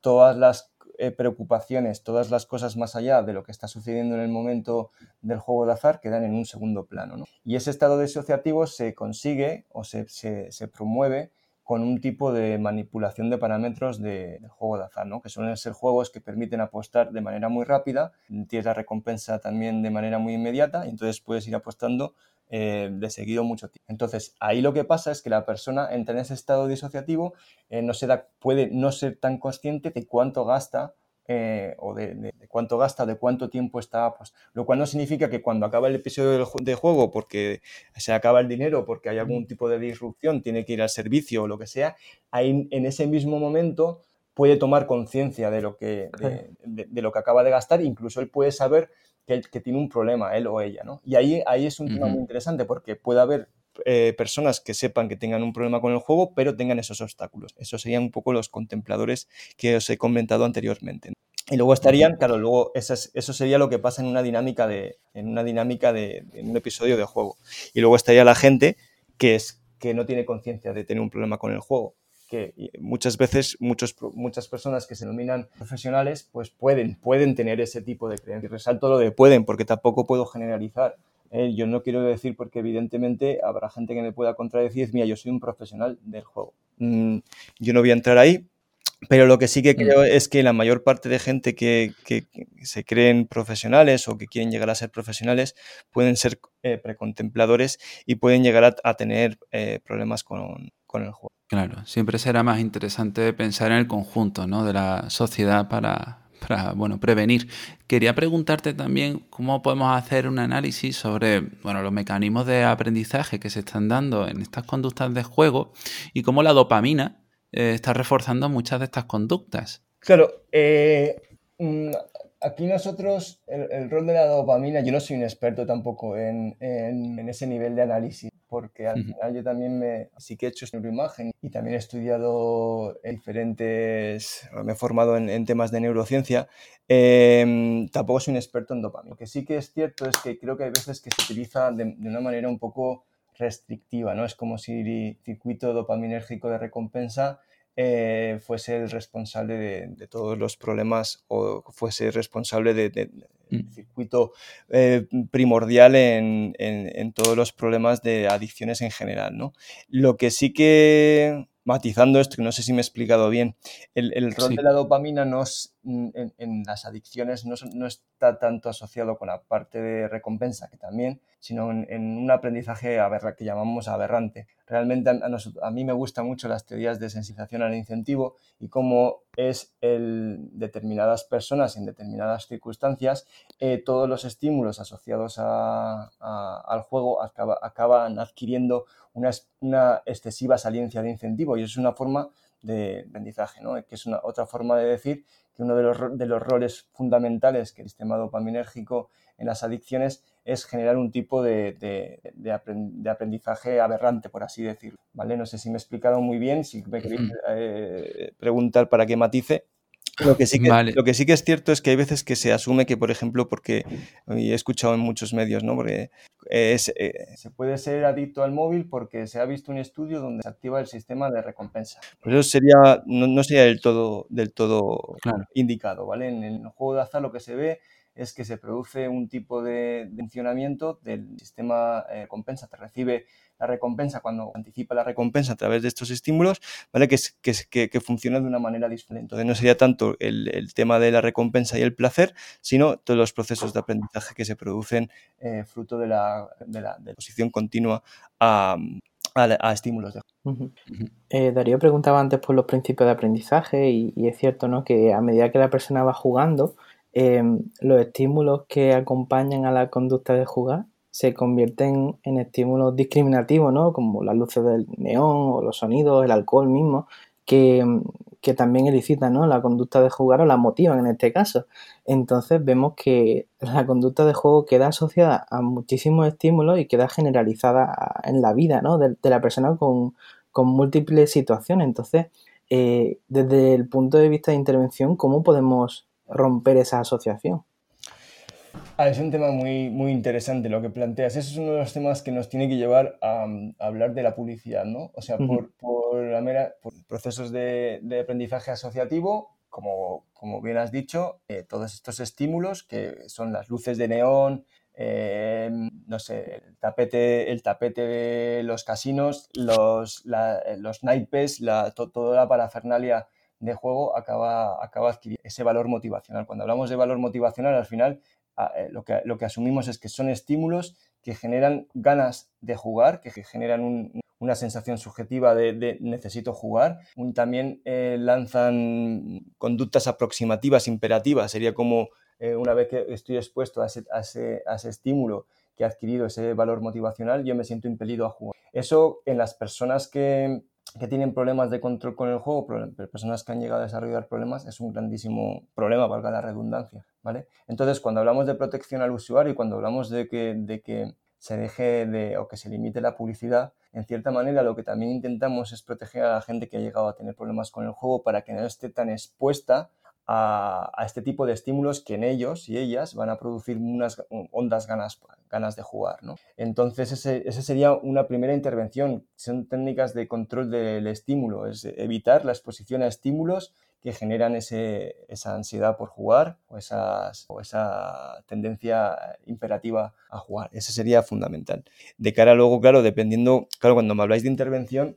C: todas las preocupaciones, todas las cosas más allá de lo que está sucediendo en el momento del juego de azar quedan en un segundo plano. Y ese estado disociativo se consigue o se, se promueve con un tipo de manipulación de parámetros de, juego de azar, ¿no? que suelen ser juegos que permiten apostar de manera muy rápida, tienes la recompensa también de manera muy inmediata y entonces puedes ir apostando eh, de seguido mucho tiempo. Entonces, ahí lo que pasa es que la persona entra en ese estado disociativo, eh, no se da, puede no ser tan consciente de cuánto gasta eh, o de, cuánto gasta, de cuánto tiempo está, pues, lo cual no significa que cuando acaba el episodio de juego porque se acaba el dinero, porque hay algún tipo de disrupción, tiene que ir al servicio o lo que sea, ahí en ese mismo momento puede tomar conciencia de, lo que, de, lo que acaba de gastar, incluso él puede saber que, que, tiene un problema, él o ella, ¿no? Y ahí, ahí es un tema muy interesante porque puede haber eh, personas que sepan que tengan un problema con el juego, pero tengan esos obstáculos. Esos serían un poco los contempladores que os he comentado anteriormente. Y luego estarían, claro, luego eso, sería lo que pasa en una dinámica de, en una dinámica de, en un episodio de juego. Y luego estaría la gente que es que no tiene conciencia de tener un problema con el juego. Que muchas veces muchos, muchas personas que se denominan profesionales pues pueden, pueden tener ese tipo de creencias. Y resalto lo de pueden porque tampoco puedo generalizar. Eh, yo no quiero decir porque evidentemente habrá gente que me pueda contradecir, mira, yo soy un profesional del juego. Mm, yo no voy a entrar ahí, pero lo que sí que mm. creo es que la mayor parte de gente que, se creen profesionales o que quieren llegar a ser profesionales pueden ser eh, precontempladores y pueden llegar a, tener eh, problemas con, con, el juego.
B: Claro, siempre será más interesante pensar en el conjunto ¿no? de la sociedad para, para bueno, prevenir. Quería preguntarte también cómo podemos hacer un análisis sobre bueno, los mecanismos de aprendizaje que se están dando en estas conductas de juego y cómo la dopamina eh, está reforzando muchas de estas conductas.
C: Claro, eh, mm, aquí nosotros, el, rol de la dopamina, yo no soy un experto tampoco en, ese nivel de análisis, porque al final yo también me, sí que he hecho neuroimagen y también he estudiado diferentes, me he formado en, temas de neurociencia, em, tampoco soy un experto en dopamina. Lo que sí que es cierto es que creo que hay veces que se utiliza de, de una manera un poco restrictiva, ¿no? Es como si el circuito dopaminérgico de recompensa eh, fuese el responsable de, todos los problemas o fuese responsable del de, mm. circuito eh, primordial en, en, todos los problemas de adicciones en general. ¿no? Lo que sí que matizando esto, que no sé si me he explicado bien, el, rol de la dopamina no en, las adicciones no, está tanto asociado con la parte de recompensa, que también, sino en, un aprendizaje que llamamos aberrante. Realmente a, mí me gustan mucho las teorías de sensibilización al incentivo y cómo es el determinadas personas en determinadas circunstancias, eh, todos los estímulos asociados al juego acaban adquiriendo una, excesiva saliencia de incentivo y eso es una forma de aprendizaje, ¿no? que es una, otra forma de decir que uno de los, de los roles fundamentales que el sistema dopaminérgico en las adicciones es generar un tipo de, de, aprendizaje aberrante, por así decirlo. ¿vale? No sé si me he explicado muy bien, si me queréis eh, preguntar para que matice. Lo que, sí que, lo que sí que es cierto es que hay veces que se asume que, por ejemplo, porque he escuchado en muchos medios, ¿no? Porque es, eh, se puede ser adicto al móvil porque se ha visto un estudio donde se activa el sistema de recompensa. Pues eso sería, no, sería del todo, del todo indicado, ¿vale? En el juego de azar lo que se ve es que se produce un tipo de, funcionamiento del sistema de eh, compensa, te recibe la recompensa cuando anticipa la recompensa a través de estos estímulos, ¿vale? Que, que, que funciona de una manera diferente. Entonces no sería tanto el, tema de la recompensa y el placer, sino todos los procesos de aprendizaje que se producen eh, fruto de la, de la, exposición continua a, a, estímulos. De...
A: Eh, Darío preguntaba antes por los principios de aprendizaje y, y, es cierto ¿no? que a medida que la persona va jugando, Em, los estímulos que acompañan a la conducta de jugar se convierten en estímulos discriminativos, ¿no? Como las luces del neón o los sonidos, el alcohol mismo, que, también elicitan ¿no? la conducta de jugar o la motivan en este caso. Entonces vemos que la conducta de juego queda asociada a muchísimos estímulos y queda generalizada en la vida ¿no? de, la persona con, múltiples situaciones. Entonces, eh, desde el punto de vista de intervención, ¿cómo podemos romper esa asociación.
C: Ah, es un tema muy, muy interesante lo que planteas. Ese es uno de los temas que nos tiene que llevar a, hablar de la publicidad, ¿no? O sea, por, por, la mera, por procesos de, de, aprendizaje asociativo, como, como bien has dicho, eh, todos estos estímulos que son las luces de neón, eh, no sé, el tapete, el tapete de los casinos, los, los naipes, la, toda la parafernalia de juego acaba, acaba adquiriendo ese valor motivacional. Cuando hablamos de valor motivacional, al final lo, que, lo que asumimos es que son estímulos que generan ganas de jugar, que generan una sensación subjetiva de, necesito jugar. También eh, lanzan conductas aproximativas, imperativas. Sería como eh, una vez que estoy expuesto a ese, a, ese, a ese, estímulo que ha adquirido ese valor motivacional, yo me siento impelido a jugar. Eso en las personas que, que tienen problemas de control con el juego, personas que han llegado a desarrollar problemas, es un grandísimo problema, valga la redundancia, ¿vale? Entonces, cuando hablamos de protección al usuario y cuando hablamos de que, de que se deje de, o que se limite la publicidad, en cierta manera lo que también intentamos es proteger a la gente que ha llegado a tener problemas con el juego para que no esté tan expuesta a, este tipo de estímulos que en ellos y ellas van a producir unas ondas ganas, ganas de jugar. ¿no? Entonces, ese, sería una primera intervención. Son técnicas de control del estímulo, es evitar la exposición a estímulos que generan ese, esa ansiedad por jugar o, esas, o esa tendencia imperativa a jugar. Ese sería fundamental. De cara luego, claro, dependiendo, claro, cuando me habláis de intervención,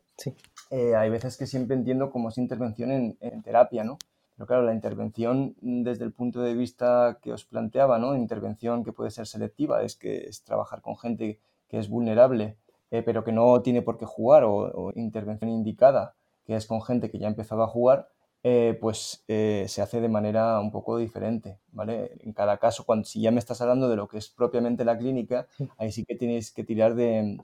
C: eh, hay veces que siempre entiendo como es intervención en, en terapia, ¿no? Pero claro, la intervención desde el punto de vista que os planteaba, ¿no? Intervención que puede ser selectiva, es que es trabajar con gente que es vulnerable, eh, pero que no tiene por qué jugar, o, intervención indicada, que es con gente que ya ha empezado a jugar, eh, pues eh, se hace de manera un poco diferente, ¿vale? En cada caso, cuando, si ya me estás hablando de lo que es propiamente la clínica, ahí sí que tienes que tirar de,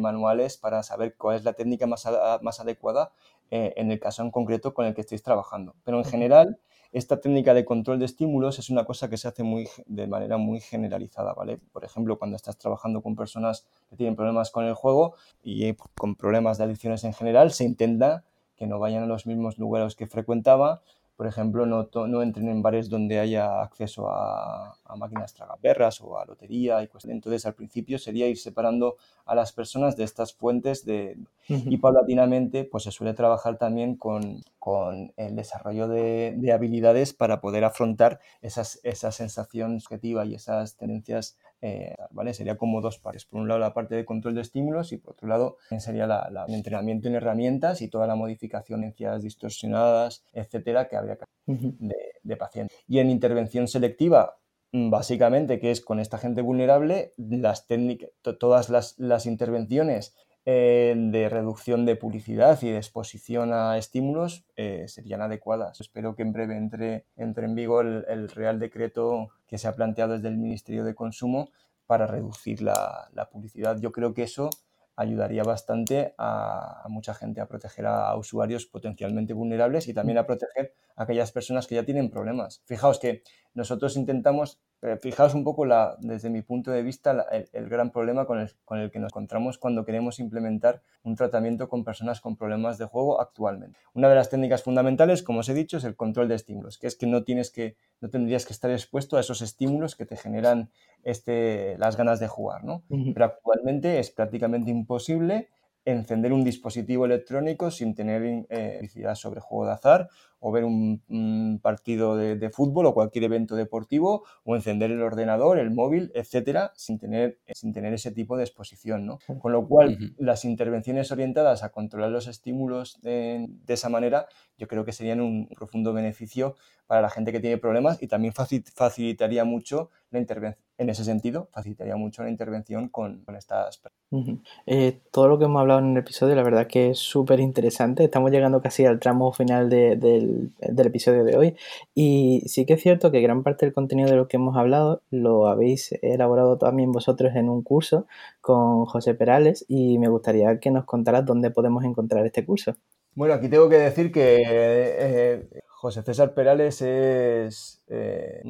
C: manuales para saber cuál es la técnica más, más adecuada eh, en el caso en concreto con el que estéis trabajando. Pero en general, esta técnica de control de estímulos es una cosa que se hace muy, de manera muy generalizada, ¿vale? Por ejemplo, cuando estás trabajando con personas que tienen problemas con el juego y con problemas de adicciones en general, se intenta que no vayan a los mismos lugares que frecuentaba, por ejemplo, no, no entren en bares donde haya acceso a, máquinas tragaperras o a lotería. Y Entonces, al principio sería ir separando a las personas de estas fuentes de, y paulatinamente pues se suele trabajar también con, con el desarrollo de, de, habilidades para poder afrontar esas, esa sensación subjetiva y esas tendencias eh, ¿vale? Sería como dos partes. Por un lado la parte de control de estímulos y por otro lado sería el entrenamiento en herramientas y toda la modificación de ciencias distorsionadas, etcétera, que habría que de, de pacientes. Y en intervención selectiva, mm, básicamente, que es con esta gente vulnerable, las técnicas, todas las, las intervenciones eh, de reducción de publicidad y de exposición a estímulos eh, serían adecuadas. Espero que en breve entre, entre en vigor el, Real Decreto que se ha planteado desde el Ministerio de Consumo para reducir la, publicidad. Yo creo que eso ayudaría bastante a, mucha gente a proteger a, usuarios potencialmente vulnerables y también a proteger a aquellas personas que ya tienen problemas. Fijaos que nosotros intentamos, eh, fijaos un poco la, desde mi punto de vista el, gran problema con el, con el que nos encontramos cuando queremos implementar un tratamiento con personas con problemas de juego actualmente. Una de las técnicas fundamentales, como os he dicho, es el control de estímulos, que es que no tienes que, no tendrías que estar expuesto a esos estímulos que te generan este, las ganas de jugar, ¿no? Pero actualmente es prácticamente imposible encender un dispositivo electrónico sin tener eh, publicidad sobre juego de azar o ver un, partido de, fútbol o cualquier evento deportivo o encender el ordenador, el móvil, etcétera, sin tener, sin tener ese tipo de exposición. ¿no? Con lo cual, las intervenciones orientadas a controlar los estímulos de, esa manera, yo creo que serían un profundo beneficio para la gente que tiene problemas y también facilitaría mucho la intervención. En ese sentido, facilitaría mucho la intervención con, estas personas.
A: Eh, todo lo que hemos hablado en el episodio, la verdad que es súper interesante. Estamos llegando casi al tramo final del del, episodio de hoy. Y sí que es cierto que gran parte del contenido de lo que hemos hablado lo habéis elaborado también vosotros en un curso con José Perales y me gustaría que nos contaras dónde podemos encontrar este curso.
C: Bueno, aquí tengo que decir que eh, José César Perales es eh,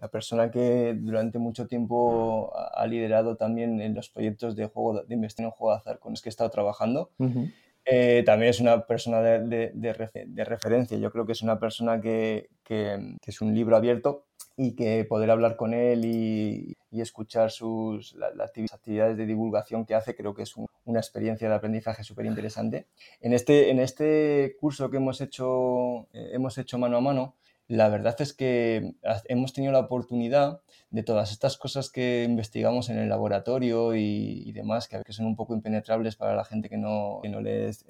C: la persona que durante mucho tiempo ha liderado también en los proyectos de juego de investigación en juego de azar con los que he estado trabajando. Eh, también es una persona de, de, referencia. Yo creo que es una persona que, que, es un libro abierto y que poder hablar con él y, y escuchar sus las actividades de divulgación que hace, creo que es una experiencia de aprendizaje súper interesante. En este, en este curso que hemos hecho, eh, hemos hecho mano a mano, la verdad es que hemos tenido la oportunidad de todas estas cosas que investigamos en el laboratorio y, demás, que, que son un poco impenetrables para la gente que no, que no le es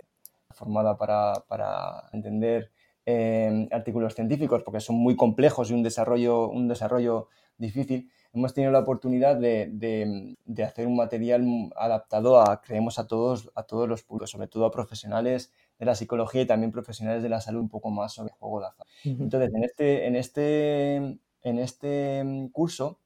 C: formada para, para entender eh, artículos científicos, porque son muy complejos y un desarrollo, un desarrollo difícil, hemos tenido la oportunidad de, de, de, hacer un material adaptado a, creemos, a todos, a todos los públicos, sobre todo a profesionales de la psicología y también profesionales de la salud un poco más sobre juego de azar. Entonces, en este, en este, en este mm, curso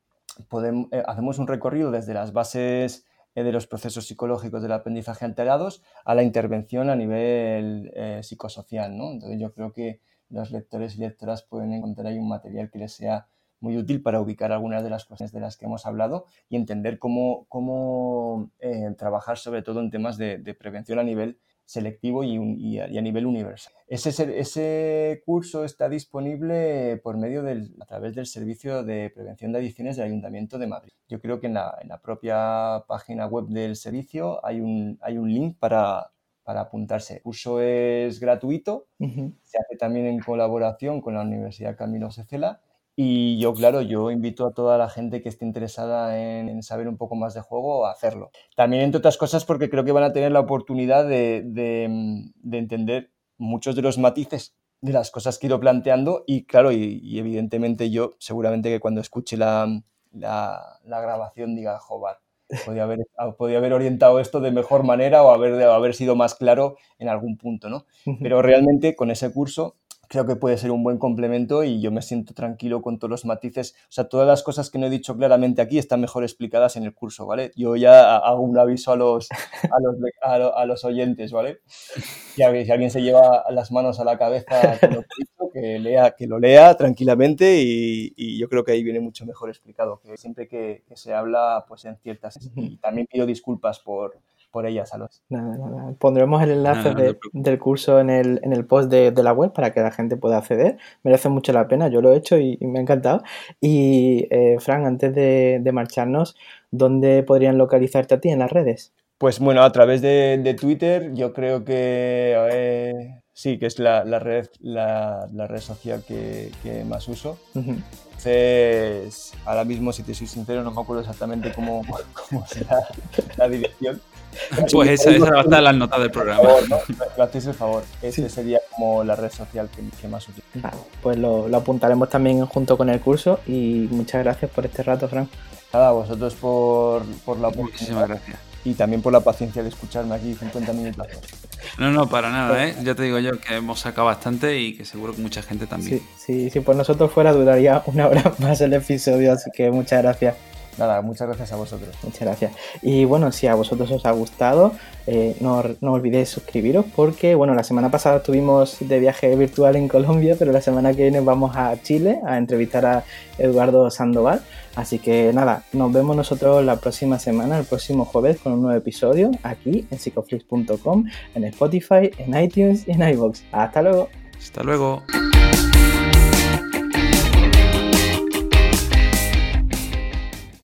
C: podemos, eh, hacemos un recorrido desde las bases eh, de los procesos psicológicos del aprendizaje alterados a la intervención a nivel eh, psicosocial. ¿no? Entonces, yo creo que los lectores y lectoras pueden encontrar ahí un material que les sea muy útil para ubicar algunas de las cuestiones de las que hemos hablado y entender cómo, cómo trabajar sobre todo en temas de, de prevención a nivel selectivo y, a, nivel universal. Ese, ese, curso está disponible por medio del, a través del Servicio de Prevención de Adicciones del Ayuntamiento de Madrid. Yo creo que en la, en la propia página web del servicio hay un, hay un link para, para apuntarse. El curso es gratuito, se hace también en colaboración con la Universidad Camilo Cecela y yo, claro, yo invito a toda la gente que esté interesada en, saber un poco más de juego a hacerlo. También, entre otras cosas, porque creo que van a tener la oportunidad de, de, entender muchos de los matices de las cosas que he ido planteando y, claro, y, evidentemente yo seguramente que cuando escuche la, la, la grabación diga, joder, podía haber, podía haber orientado esto de mejor manera o haber, haber sido más claro en algún punto, ¿no? Pero realmente con ese curso creo que puede ser un buen complemento y yo me siento tranquilo con todos los matices. O sea, todas las cosas que no he dicho claramente aquí están mejor explicadas en el curso, ¿vale? Yo ya hago un aviso a los, a los, a los oyentes, ¿vale? Si alguien se lleva las manos a la cabeza que, lea, que lo lea tranquilamente y, y, yo creo que ahí viene mucho mejor explicado, que siempre que, que se habla pues en ciertas... Y también pido disculpas por por ellas, Salos.
A: Nada, nada. Pondremos el enlace del curso en el, en el post de, la web para que la gente pueda acceder. Merece mucho la pena, yo lo he hecho y, me ha encantado. Y, eh, Fran, antes de, marcharnos, ¿dónde podrían localizarte a ti en las redes?
C: Pues bueno, a través de, Twitter, yo creo que eh, sí, que es la, red, la, red social que, más uso. Entonces, ahora mismo, si te soy sincero, no me acuerdo exactamente cómo, cómo será la dirección.
B: Pues esa, esa va a estar en las notas del programa. Por favor,
C: ¿no? hacéis el favor. Esa sería como la red social que, más utilizo.
A: pues lo, apuntaremos también junto con el curso y muchas gracias por este rato, Fran.
C: Nada, a vosotros por, por la
B: oportunidad. Muchísimas gracias.
C: Y también por la paciencia de escucharme aquí 50 minutos.
B: No, no, para nada, ¿eh? Ya te digo yo que hemos sacado bastante y que seguro que mucha gente también.
A: Sí, sí, si por nosotros fuera duraría una hora más el episodio, así que muchas gracias.
C: Nada, muchas gracias a vosotros.
A: Muchas gracias. Y bueno, si a vosotros os ha gustado, eh, no, no, olvidéis suscribiros porque, bueno, la semana pasada estuvimos de viaje virtual en Colombia, pero la semana que viene vamos a Chile a entrevistar a Eduardo Sandoval. Así que nada, nos vemos nosotros la próxima semana, el próximo jueves, con un nuevo episodio aquí en psicoflix.com, en Spotify, en iTunes y en iVoox. Hasta luego.
B: Hasta luego.